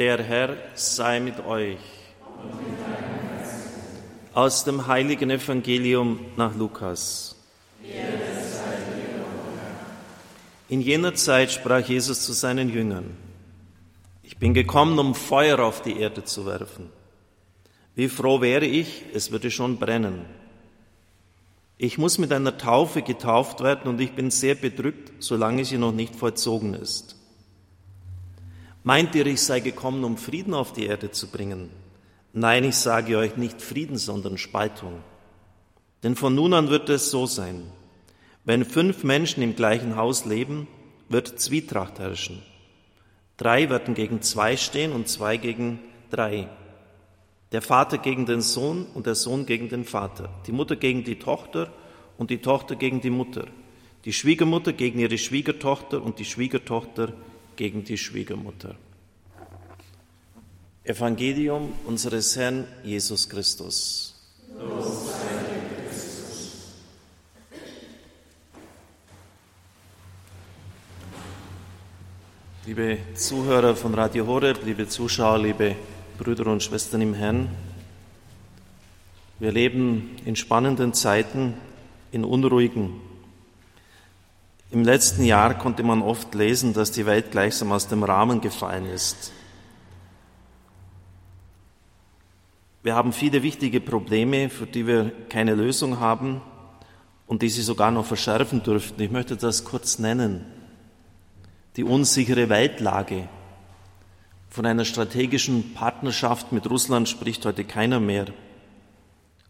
Der Herr sei mit euch. Aus dem heiligen Evangelium nach Lukas. In jener Zeit sprach Jesus zu seinen Jüngern, ich bin gekommen, um Feuer auf die Erde zu werfen. Wie froh wäre ich, es würde schon brennen. Ich muss mit einer Taufe getauft werden und ich bin sehr bedrückt, solange sie noch nicht vollzogen ist. Meint ihr, ich sei gekommen, um Frieden auf die Erde zu bringen? Nein, ich sage euch nicht Frieden, sondern Spaltung. Denn von nun an wird es so sein. Wenn fünf Menschen im gleichen Haus leben, wird Zwietracht herrschen. Drei werden gegen zwei stehen und zwei gegen drei. Der Vater gegen den Sohn und der Sohn gegen den Vater. Die Mutter gegen die Tochter und die Tochter gegen die Mutter. Die Schwiegermutter gegen ihre Schwiegertochter und die Schwiegertochter gegen die Schwiegermutter. Evangelium unseres Herrn Jesus Christus. Liebe Zuhörer von Radio Horeb, liebe Zuschauer, liebe Brüder und Schwestern im Herrn. Wir leben in spannenden Zeiten, in unruhigen. Im letzten Jahr konnte man oft lesen, dass die Welt gleichsam aus dem Rahmen gefallen ist. Wir haben viele wichtige Probleme, für die wir keine Lösung haben und die sie sogar noch verschärfen dürften. Ich möchte das kurz nennen. Die unsichere Weltlage, von einer strategischen Partnerschaft mit Russland spricht heute keiner mehr.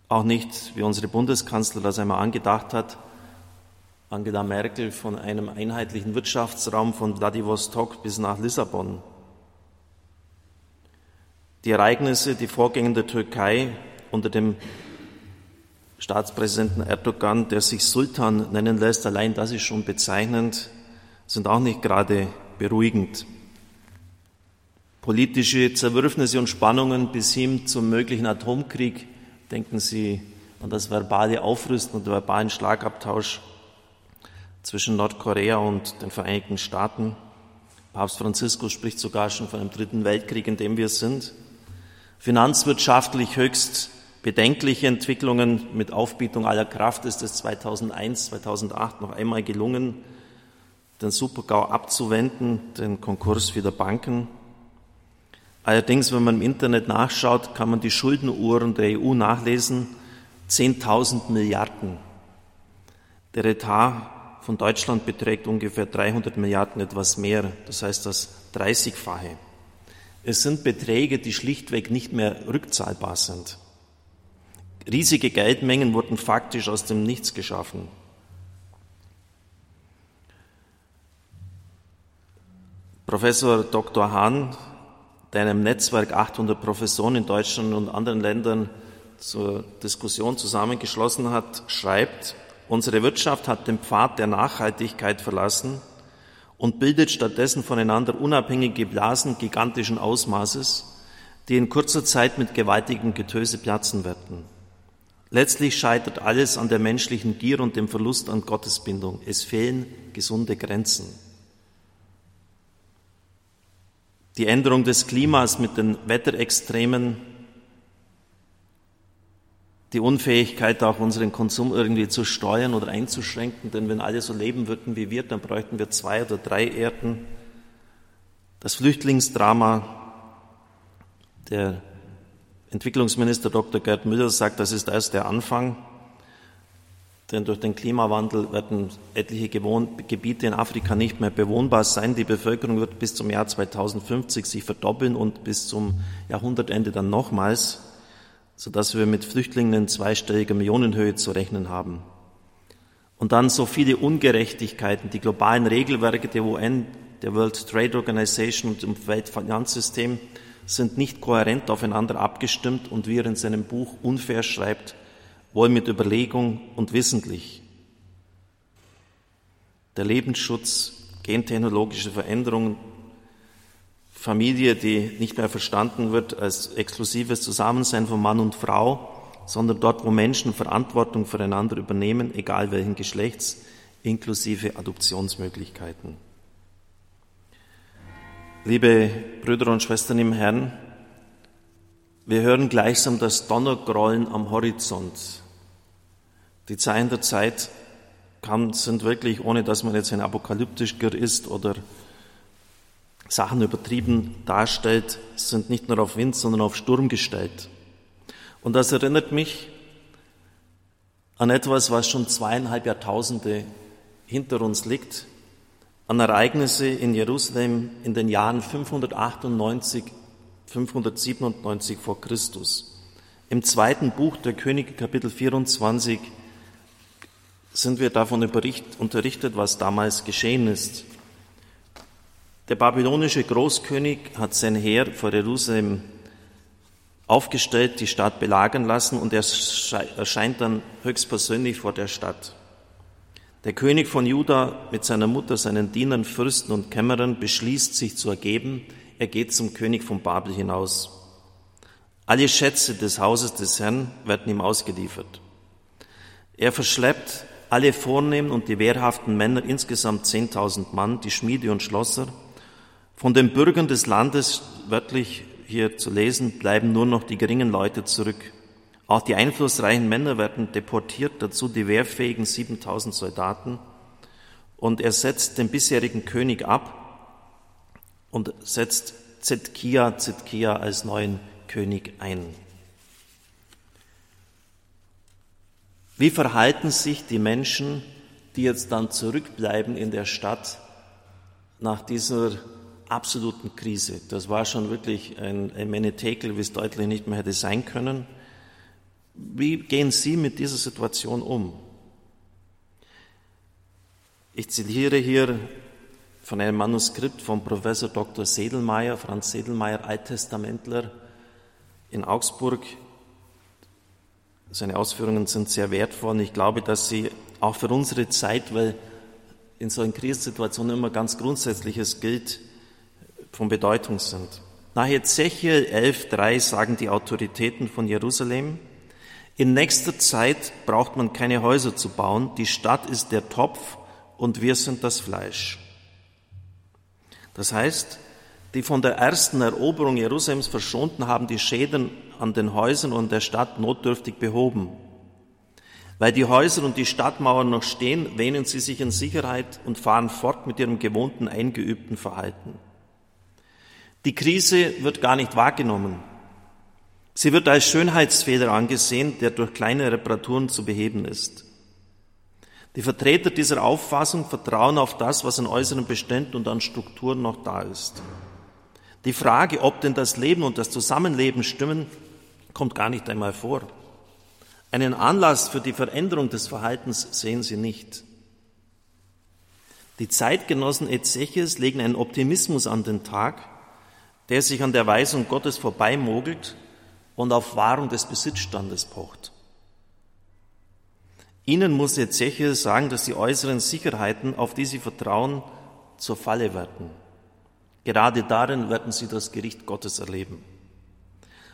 Auch nicht, wie unsere Bundeskanzler das einmal angedacht hat, Angela Merkel von einem einheitlichen Wirtschaftsraum von Vladivostok bis nach Lissabon. Die Ereignisse, die Vorgänge der Türkei unter dem Staatspräsidenten Erdogan, der sich Sultan nennen lässt, allein das ist schon bezeichnend, sind auch nicht gerade beruhigend politische Zerwürfnisse und Spannungen bis hin zum möglichen Atomkrieg. Denken Sie an das verbale Aufrüsten und den verbalen Schlagabtausch zwischen Nordkorea und den Vereinigten Staaten. Papst Franziskus spricht sogar schon von einem dritten Weltkrieg, in dem wir sind. Finanzwirtschaftlich höchst bedenkliche Entwicklungen mit Aufbietung aller Kraft ist es 2001, 2008 noch einmal gelungen, den Supergau abzuwenden, den Konkurs vieler Banken. Allerdings, wenn man im Internet nachschaut, kann man die Schuldenuhren der EU nachlesen. 10.000 Milliarden. Der Etat von Deutschland beträgt ungefähr 300 Milliarden, etwas mehr. Das heißt das 30-fache. Es sind Beträge, die schlichtweg nicht mehr rückzahlbar sind. Riesige Geldmengen wurden faktisch aus dem Nichts geschaffen. Professor Dr. Hahn der einem Netzwerk 800 Professoren in Deutschland und anderen Ländern zur Diskussion zusammengeschlossen hat, schreibt, unsere Wirtschaft hat den Pfad der Nachhaltigkeit verlassen und bildet stattdessen voneinander unabhängige Blasen gigantischen Ausmaßes, die in kurzer Zeit mit gewaltigem Getöse platzen werden. Letztlich scheitert alles an der menschlichen Gier und dem Verlust an Gottesbindung. Es fehlen gesunde Grenzen. die Änderung des Klimas mit den Wetterextremen, die Unfähigkeit, auch unseren Konsum irgendwie zu steuern oder einzuschränken, denn wenn alle so leben würden wie wir, dann bräuchten wir zwei oder drei Erden. Das Flüchtlingsdrama, der Entwicklungsminister Dr. Gerd Müller sagt, das ist erst der Anfang. Denn durch den Klimawandel werden etliche Gebiete in Afrika nicht mehr bewohnbar sein. Die Bevölkerung wird bis zum Jahr 2050 sich verdoppeln und bis zum Jahrhundertende dann nochmals, sodass wir mit Flüchtlingen in zweistelliger Millionenhöhe zu rechnen haben. Und dann so viele Ungerechtigkeiten, die globalen Regelwerke der UN, der World Trade Organization und dem Weltfinanzsystem sind nicht kohärent aufeinander abgestimmt und wie er in seinem Buch unfair schreibt, wohl mit Überlegung und wissentlich. Der Lebensschutz, gentechnologische Veränderungen, Familie, die nicht mehr verstanden wird als exklusives Zusammensein von Mann und Frau, sondern dort, wo Menschen Verantwortung füreinander übernehmen, egal welchen Geschlechts, inklusive Adoptionsmöglichkeiten. Liebe Brüder und Schwestern im Herrn, wir hören gleichsam das Donnergrollen am Horizont. Die Zeichen der Zeit sind wirklich, ohne dass man jetzt ein apokalyptischer ist oder Sachen übertrieben darstellt, sind nicht nur auf Wind, sondern auf Sturm gestellt. Und das erinnert mich an etwas, was schon zweieinhalb Jahrtausende hinter uns liegt, an Ereignisse in Jerusalem in den Jahren 598, 597 vor Christus. Im zweiten Buch der Könige, Kapitel 24, sind wir davon unterrichtet, was damals geschehen ist. Der babylonische Großkönig hat sein Heer vor Jerusalem aufgestellt, die Stadt belagern lassen und er erscheint dann höchstpersönlich vor der Stadt. Der König von Juda mit seiner Mutter, seinen Dienern, Fürsten und Kämmerern beschließt, sich zu ergeben. Er geht zum König von Babel hinaus. Alle Schätze des Hauses des Herrn werden ihm ausgeliefert. Er verschleppt alle vornehmen und die wehrhaften Männer, insgesamt 10.000 Mann, die Schmiede und Schlosser. Von den Bürgern des Landes, wörtlich hier zu lesen, bleiben nur noch die geringen Leute zurück. Auch die einflussreichen Männer werden deportiert, dazu die wehrfähigen 7000 Soldaten. Und er setzt den bisherigen König ab und setzt Zedkia, Zedkia als neuen König ein. Wie verhalten sich die Menschen, die jetzt dann zurückbleiben in der Stadt nach dieser absoluten Krise? Das war schon wirklich ein, ein Menetekel, wie es deutlich nicht mehr hätte sein können. Wie gehen Sie mit dieser Situation um? Ich zitiere hier von einem Manuskript von Professor Dr. Sedelmeier, Franz Sedelmeier, Alttestamentler in Augsburg. Seine Ausführungen sind sehr wertvoll und ich glaube, dass sie auch für unsere Zeit, weil in solchen Krisensituationen immer ganz Grundsätzliches gilt, von Bedeutung sind. Nach Ezechiel 11.3 sagen die Autoritäten von Jerusalem, in nächster Zeit braucht man keine Häuser zu bauen, die Stadt ist der Topf und wir sind das Fleisch. Das heißt, die von der ersten Eroberung Jerusalems verschonten haben die Schäden an den Häusern und der Stadt notdürftig behoben. Weil die Häuser und die Stadtmauern noch stehen, wähnen sie sich in Sicherheit und fahren fort mit ihrem gewohnten eingeübten Verhalten. Die Krise wird gar nicht wahrgenommen. Sie wird als Schönheitsfehler angesehen, der durch kleine Reparaturen zu beheben ist. Die Vertreter dieser Auffassung vertrauen auf das, was an äußeren Beständen und an Strukturen noch da ist. Die Frage, ob denn das Leben und das Zusammenleben stimmen, kommt gar nicht einmal vor. Einen Anlass für die Veränderung des Verhaltens sehen sie nicht. Die Zeitgenossen Ezechiels legen einen Optimismus an den Tag, der sich an der Weisung Gottes vorbeimogelt und auf Wahrung des Besitzstandes pocht. Ihnen muss Ezechiel sagen, dass die äußeren Sicherheiten, auf die sie vertrauen, zur Falle werden. Gerade darin werden sie das Gericht Gottes erleben.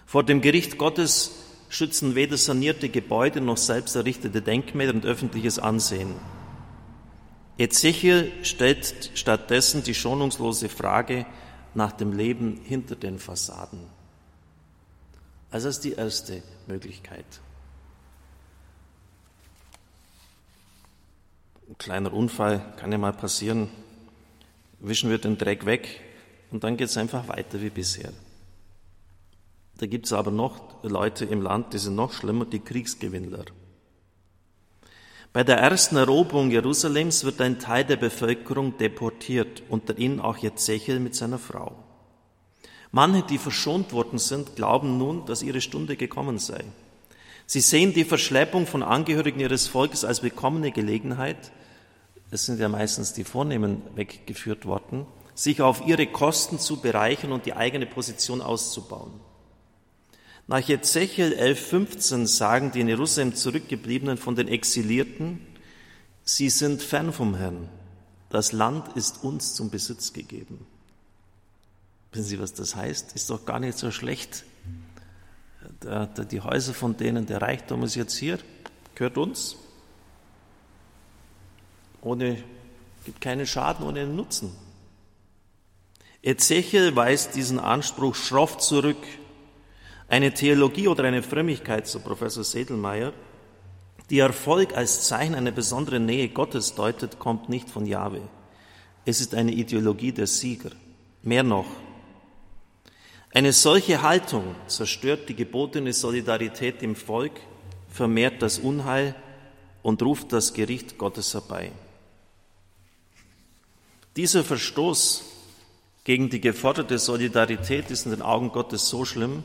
Vor dem Gericht Gottes schützen weder sanierte Gebäude noch selbst errichtete Denkmäler und öffentliches Ansehen. Ezechiel stellt stattdessen die schonungslose Frage nach dem Leben hinter den Fassaden. Also das ist die erste Möglichkeit. Ein kleiner Unfall kann ja mal passieren. Wischen wir den Dreck weg und dann geht es einfach weiter wie bisher. Da gibt es aber noch Leute im Land, die sind noch schlimmer, die Kriegsgewinnler. Bei der ersten Eroberung Jerusalems wird ein Teil der Bevölkerung deportiert, unter ihnen auch Jezechel mit seiner Frau. Manche, die verschont worden sind, glauben nun, dass ihre Stunde gekommen sei. Sie sehen die Verschleppung von Angehörigen ihres Volkes als willkommene Gelegenheit, es sind ja meistens die Vornehmen weggeführt worden, sich auf ihre Kosten zu bereichern und die eigene Position auszubauen. Nach Ezechiel 11.15 sagen die in Jerusalem zurückgebliebenen von den Exilierten, sie sind fern vom Herrn. Das Land ist uns zum Besitz gegeben. Wissen Sie, was das heißt? Ist doch gar nicht so schlecht. Die Häuser von denen, der Reichtum ist jetzt hier, gehört uns. Ohne, gibt keinen Schaden ohne Nutzen. Ezechiel weist diesen Anspruch schroff zurück. Eine Theologie oder eine Frömmigkeit, so Professor Sedelmeier, die Erfolg als Zeichen einer besonderen Nähe Gottes deutet, kommt nicht von Jahwe. Es ist eine Ideologie der Sieger. Mehr noch. Eine solche Haltung zerstört die gebotene Solidarität im Volk, vermehrt das Unheil und ruft das Gericht Gottes herbei. Dieser Verstoß gegen die geforderte Solidarität ist in den Augen Gottes so schlimm,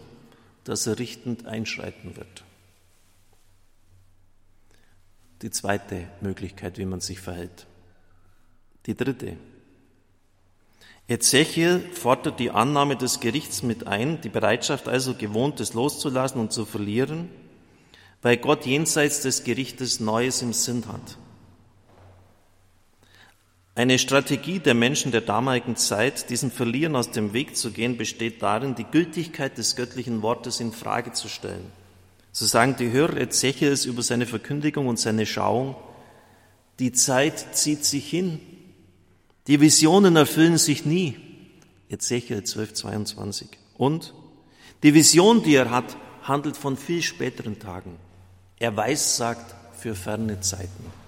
dass er richtend einschreiten wird. Die zweite Möglichkeit, wie man sich verhält. Die dritte. Ezechiel fordert die Annahme des Gerichts mit ein, die Bereitschaft also Gewohntes loszulassen und zu verlieren, weil Gott jenseits des Gerichtes Neues im Sinn hat. Eine Strategie der Menschen der damaligen Zeit, diesem Verlieren aus dem Weg zu gehen, besteht darin, die Gültigkeit des göttlichen Wortes in Frage zu stellen. So sagen die Hörer Ezechiels über seine Verkündigung und seine Schauung, die Zeit zieht sich hin, die Visionen erfüllen sich nie. Ezechiel 12, 22. Und die Vision, die er hat, handelt von viel späteren Tagen. Er weiß, sagt, für ferne Zeiten.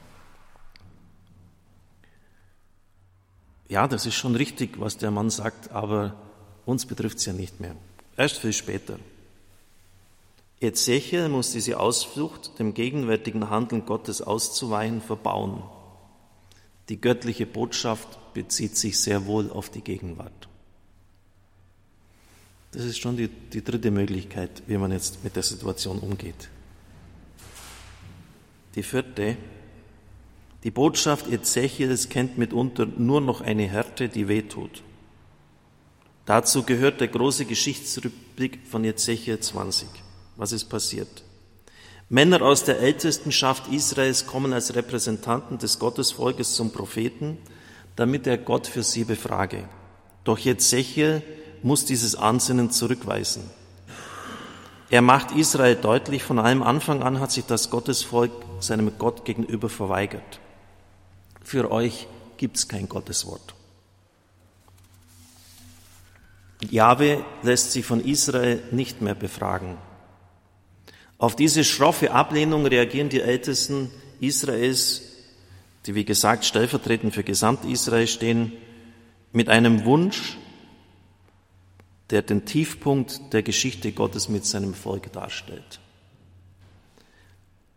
Ja, das ist schon richtig, was der Mann sagt, aber uns betrifft es ja nicht mehr. Erst viel später. Ezechiel muss diese Ausflucht, dem gegenwärtigen Handeln Gottes auszuweichen, verbauen. Die göttliche Botschaft bezieht sich sehr wohl auf die Gegenwart. Das ist schon die, die dritte Möglichkeit, wie man jetzt mit der Situation umgeht. Die vierte, die Botschaft Ezechiels kennt mitunter nur noch eine Härte, die wehtut. Dazu gehört der große Geschichtsrückblick von Ezechiel 20. Was ist passiert? Männer aus der Ältestenschaft Israels kommen als Repräsentanten des Gottesvolkes zum Propheten, damit er Gott für sie befrage. Doch Ezechiel muss dieses Ansinnen zurückweisen. Er macht Israel deutlich, von allem Anfang an hat sich das Gottesvolk seinem Gott gegenüber verweigert. Für euch gibt es kein Gotteswort. Jahwe lässt sich von Israel nicht mehr befragen. Auf diese schroffe Ablehnung reagieren die Ältesten Israels, die wie gesagt stellvertretend für Gesamt-Israel stehen, mit einem Wunsch, der den Tiefpunkt der Geschichte Gottes mit seinem Volk darstellt.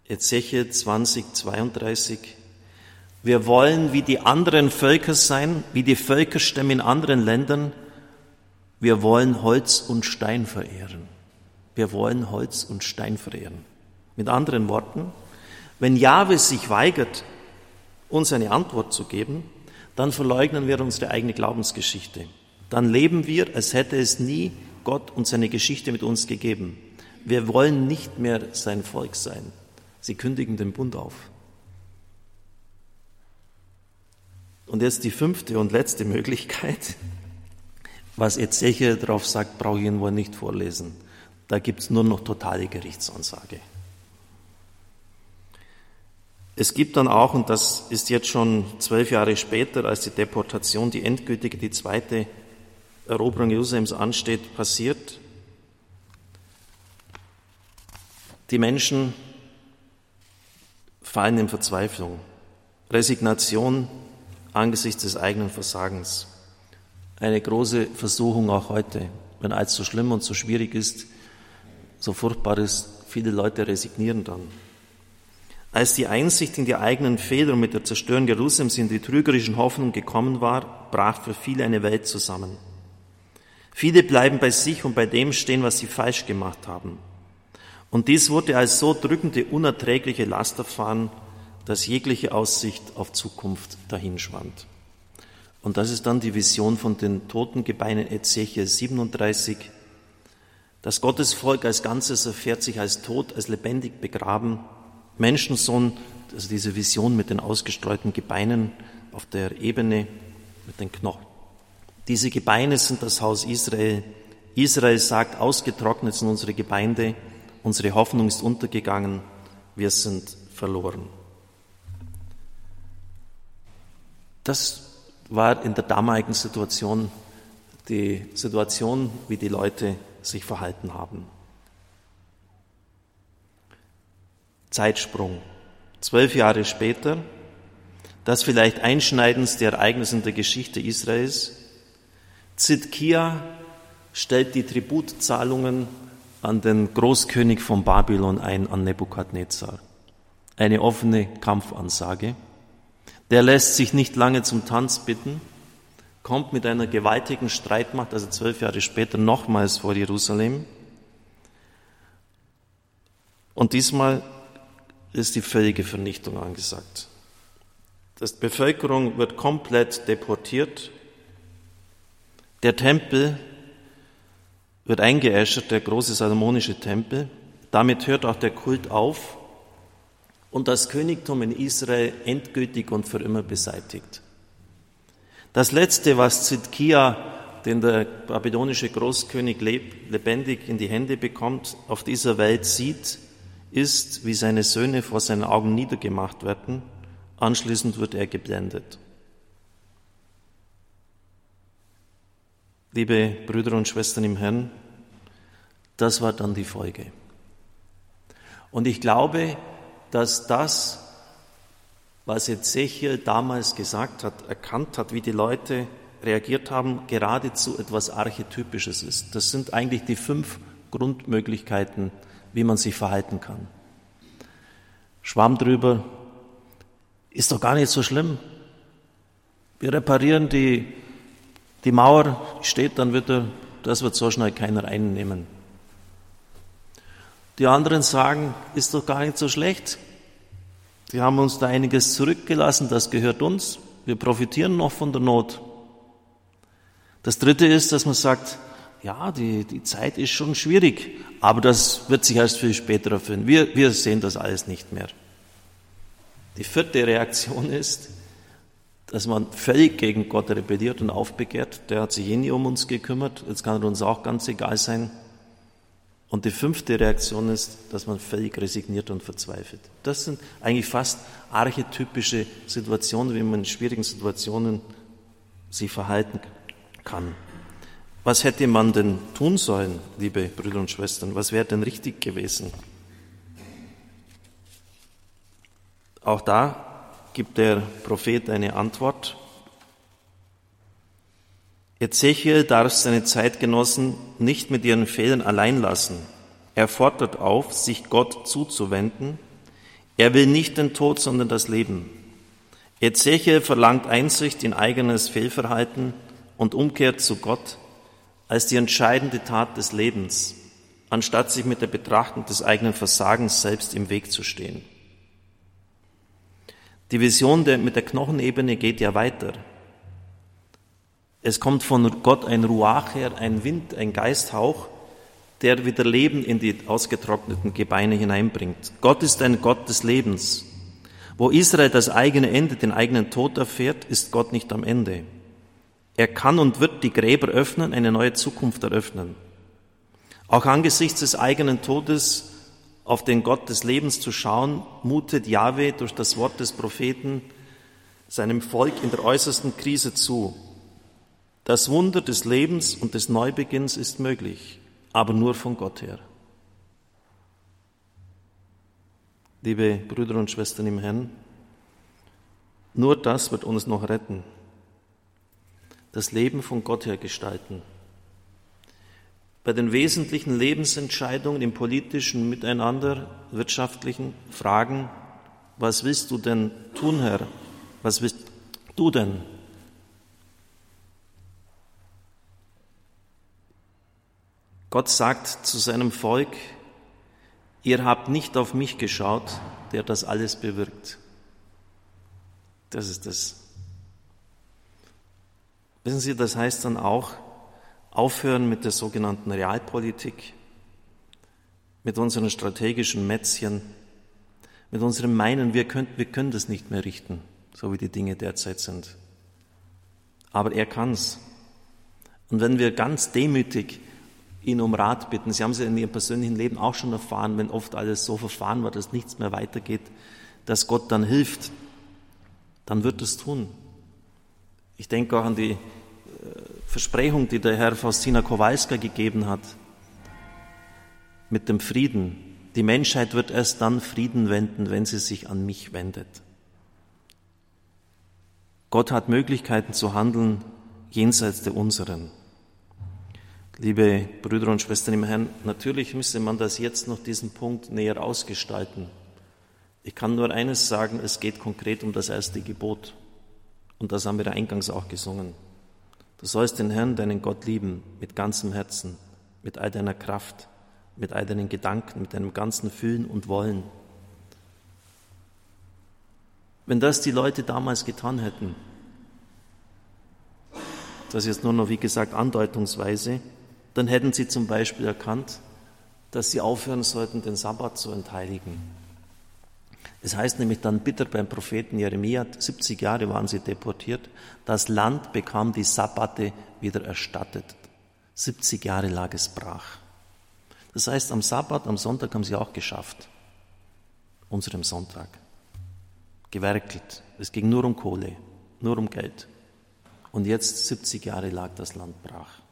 Ezechiel 20, 32 wir wollen wie die anderen Völker sein, wie die Völkerstämme in anderen Ländern. Wir wollen Holz und Stein verehren. Wir wollen Holz und Stein verehren. Mit anderen Worten, wenn Jahwe sich weigert, uns eine Antwort zu geben, dann verleugnen wir unsere eigene Glaubensgeschichte. Dann leben wir, als hätte es nie Gott und seine Geschichte mit uns gegeben. Wir wollen nicht mehr sein Volk sein. Sie kündigen den Bund auf. Und jetzt die fünfte und letzte Möglichkeit. Was Ezechiel darauf sagt, brauche ich Ihnen wohl nicht vorlesen. Da gibt es nur noch totale Gerichtsansage. Es gibt dann auch, und das ist jetzt schon zwölf Jahre später, als die Deportation, die endgültige, die zweite Eroberung Jerusalems ansteht, passiert, die Menschen fallen in Verzweiflung. Resignation angesichts des eigenen Versagens. Eine große Versuchung auch heute, wenn alles so schlimm und so schwierig ist, so furchtbar ist, viele Leute resignieren dann. Als die Einsicht in die eigenen Fehler mit der Zerstörung Jerusalems in die trügerischen Hoffnung gekommen war, brach für viele eine Welt zusammen. Viele bleiben bei sich und bei dem stehen, was sie falsch gemacht haben. Und dies wurde als so drückende, unerträgliche Last erfahren, dass jegliche Aussicht auf Zukunft dahinschwand. Und das ist dann die Vision von den toten Gebeinen Ezechiel 37. Das Gottesvolk als Ganzes erfährt sich als tot, als lebendig begraben. Menschensohn, also diese Vision mit den ausgestreuten Gebeinen auf der Ebene mit den Knochen. Diese Gebeine sind das Haus Israel. Israel sagt, ausgetrocknet sind unsere Gebeine, unsere Hoffnung ist untergegangen, wir sind verloren. Das war in der damaligen Situation die Situation, wie die Leute sich verhalten haben. Zeitsprung. Zwölf Jahre später, das vielleicht einschneidendste Ereignis in der Geschichte Israels, Zidkia stellt die Tributzahlungen an den Großkönig von Babylon ein, an Nebukadnezar. Eine offene Kampfansage. Der lässt sich nicht lange zum Tanz bitten, kommt mit einer gewaltigen Streitmacht, also zwölf Jahre später, nochmals vor Jerusalem. Und diesmal ist die völlige Vernichtung angesagt. Die Bevölkerung wird komplett deportiert. Der Tempel wird eingeäschert, der große salomonische Tempel. Damit hört auch der Kult auf und das Königtum in Israel endgültig und für immer beseitigt. Das Letzte, was Zidkia, den der babylonische Großkönig lebendig in die Hände bekommt, auf dieser Welt sieht, ist, wie seine Söhne vor seinen Augen niedergemacht werden. Anschließend wird er geblendet. Liebe Brüder und Schwestern im Herrn, das war dann die Folge. Und ich glaube, dass das, was Ezechiel damals gesagt hat, erkannt hat, wie die Leute reagiert haben, geradezu etwas Archetypisches ist. Das sind eigentlich die fünf Grundmöglichkeiten, wie man sich verhalten kann. Schwamm drüber, ist doch gar nicht so schlimm. Wir reparieren die, die Mauer, steht dann wieder, das wird so schnell keiner einnehmen. Die anderen sagen, ist doch gar nicht so schlecht. Die haben uns da einiges zurückgelassen, das gehört uns. Wir profitieren noch von der Not. Das dritte ist, dass man sagt, ja, die, die Zeit ist schon schwierig, aber das wird sich erst viel später erfüllen. Wir, wir sehen das alles nicht mehr. Die vierte Reaktion ist, dass man völlig gegen Gott rebelliert und aufbegehrt. Der hat sich eh nie um uns gekümmert, jetzt kann er uns auch ganz egal sein. Und die fünfte Reaktion ist, dass man völlig resigniert und verzweifelt. Das sind eigentlich fast archetypische Situationen, wie man in schwierigen Situationen sich verhalten kann. Was hätte man denn tun sollen, liebe Brüder und Schwestern? Was wäre denn richtig gewesen? Auch da gibt der Prophet eine Antwort. Ezechiel darf seine Zeitgenossen nicht mit ihren Fehlern allein lassen. Er fordert auf, sich Gott zuzuwenden. Er will nicht den Tod, sondern das Leben. Ezechiel verlangt Einsicht in eigenes Fehlverhalten und umkehrt zu Gott als die entscheidende Tat des Lebens, anstatt sich mit der Betrachtung des eigenen Versagens selbst im Weg zu stehen. Die Vision der, mit der Knochenebene geht ja weiter. Es kommt von Gott ein Ruach her, ein Wind, ein Geisthauch, der wieder Leben in die ausgetrockneten Gebeine hineinbringt. Gott ist ein Gott des Lebens. Wo Israel das eigene Ende, den eigenen Tod erfährt, ist Gott nicht am Ende. Er kann und wird die Gräber öffnen, eine neue Zukunft eröffnen. Auch angesichts des eigenen Todes auf den Gott des Lebens zu schauen, mutet Jahwe durch das Wort des Propheten seinem Volk in der äußersten Krise zu. Das Wunder des Lebens und des Neubeginns ist möglich, aber nur von Gott her. Liebe Brüder und Schwestern im Herrn, nur das wird uns noch retten. Das Leben von Gott her gestalten. Bei den wesentlichen Lebensentscheidungen im politischen Miteinander, wirtschaftlichen Fragen, was willst du denn tun, Herr? Was willst du denn? Gott sagt zu seinem Volk, ihr habt nicht auf mich geschaut, der das alles bewirkt. Das ist das. Wissen Sie, das heißt dann auch, aufhören mit der sogenannten Realpolitik, mit unseren strategischen Mätzchen, mit unserem Meinen, wir können, wir können das nicht mehr richten, so wie die Dinge derzeit sind. Aber er kann's. Und wenn wir ganz demütig ihn um Rat bitten. Sie haben es ja in Ihrem persönlichen Leben auch schon erfahren, wenn oft alles so verfahren war, dass nichts mehr weitergeht, dass Gott dann hilft, dann wird es tun. Ich denke auch an die äh, Versprechung, die der Herr Faustina Kowalska gegeben hat, mit dem Frieden. Die Menschheit wird erst dann Frieden wenden, wenn sie sich an mich wendet. Gott hat Möglichkeiten zu handeln jenseits der unseren. Liebe Brüder und Schwestern im Herrn, natürlich müsste man das jetzt noch diesen Punkt näher ausgestalten. Ich kann nur eines sagen, es geht konkret um das erste Gebot. Und das haben wir eingangs auch gesungen. Du sollst den Herrn, deinen Gott lieben, mit ganzem Herzen, mit all deiner Kraft, mit all deinen Gedanken, mit deinem ganzen Fühlen und Wollen. Wenn das die Leute damals getan hätten, das ist jetzt nur noch, wie gesagt, andeutungsweise, dann hätten sie zum Beispiel erkannt, dass sie aufhören sollten, den Sabbat zu entheiligen. Es heißt nämlich dann bitter beim Propheten Jeremia, 70 Jahre waren sie deportiert, das Land bekam die Sabbate wieder erstattet. 70 Jahre lag es brach. Das heißt, am Sabbat, am Sonntag haben sie auch geschafft. Unserem Sonntag. Gewerkelt. Es ging nur um Kohle, nur um Geld. Und jetzt, 70 Jahre lag das Land brach.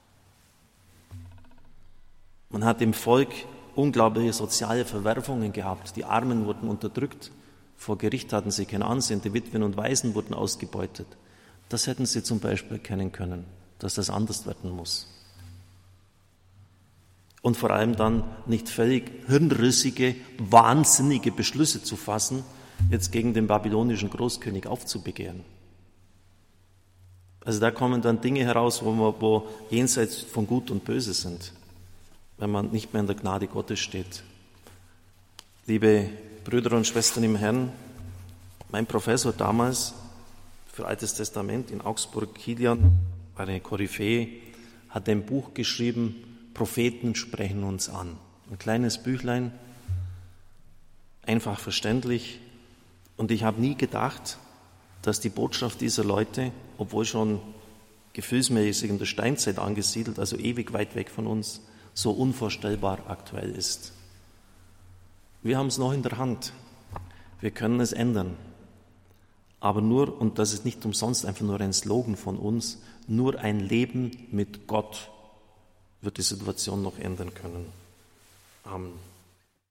Man hat im Volk unglaubliche soziale Verwerfungen gehabt. Die Armen wurden unterdrückt, vor Gericht hatten sie kein Ansehen, die Witwen und Waisen wurden ausgebeutet. Das hätten sie zum Beispiel erkennen können, dass das anders werden muss. Und vor allem dann nicht völlig hirnrissige, wahnsinnige Beschlüsse zu fassen, jetzt gegen den babylonischen Großkönig aufzubegehren. Also da kommen dann Dinge heraus, wo, man, wo jenseits von Gut und Böse sind wenn man nicht mehr in der Gnade Gottes steht. Liebe Brüder und Schwestern im Herrn, mein Professor damals für Altes Testament in Augsburg, Kilian, war eine Koryphäe, hat ein Buch geschrieben, Propheten sprechen uns an. Ein kleines Büchlein, einfach verständlich. Und ich habe nie gedacht, dass die Botschaft dieser Leute, obwohl schon gefühlsmäßig in der Steinzeit angesiedelt, also ewig weit weg von uns, so unvorstellbar aktuell ist. Wir haben es noch in der Hand. Wir können es ändern. Aber nur, und das ist nicht umsonst einfach nur ein Slogan von uns, nur ein Leben mit Gott wird die Situation noch ändern können. Amen.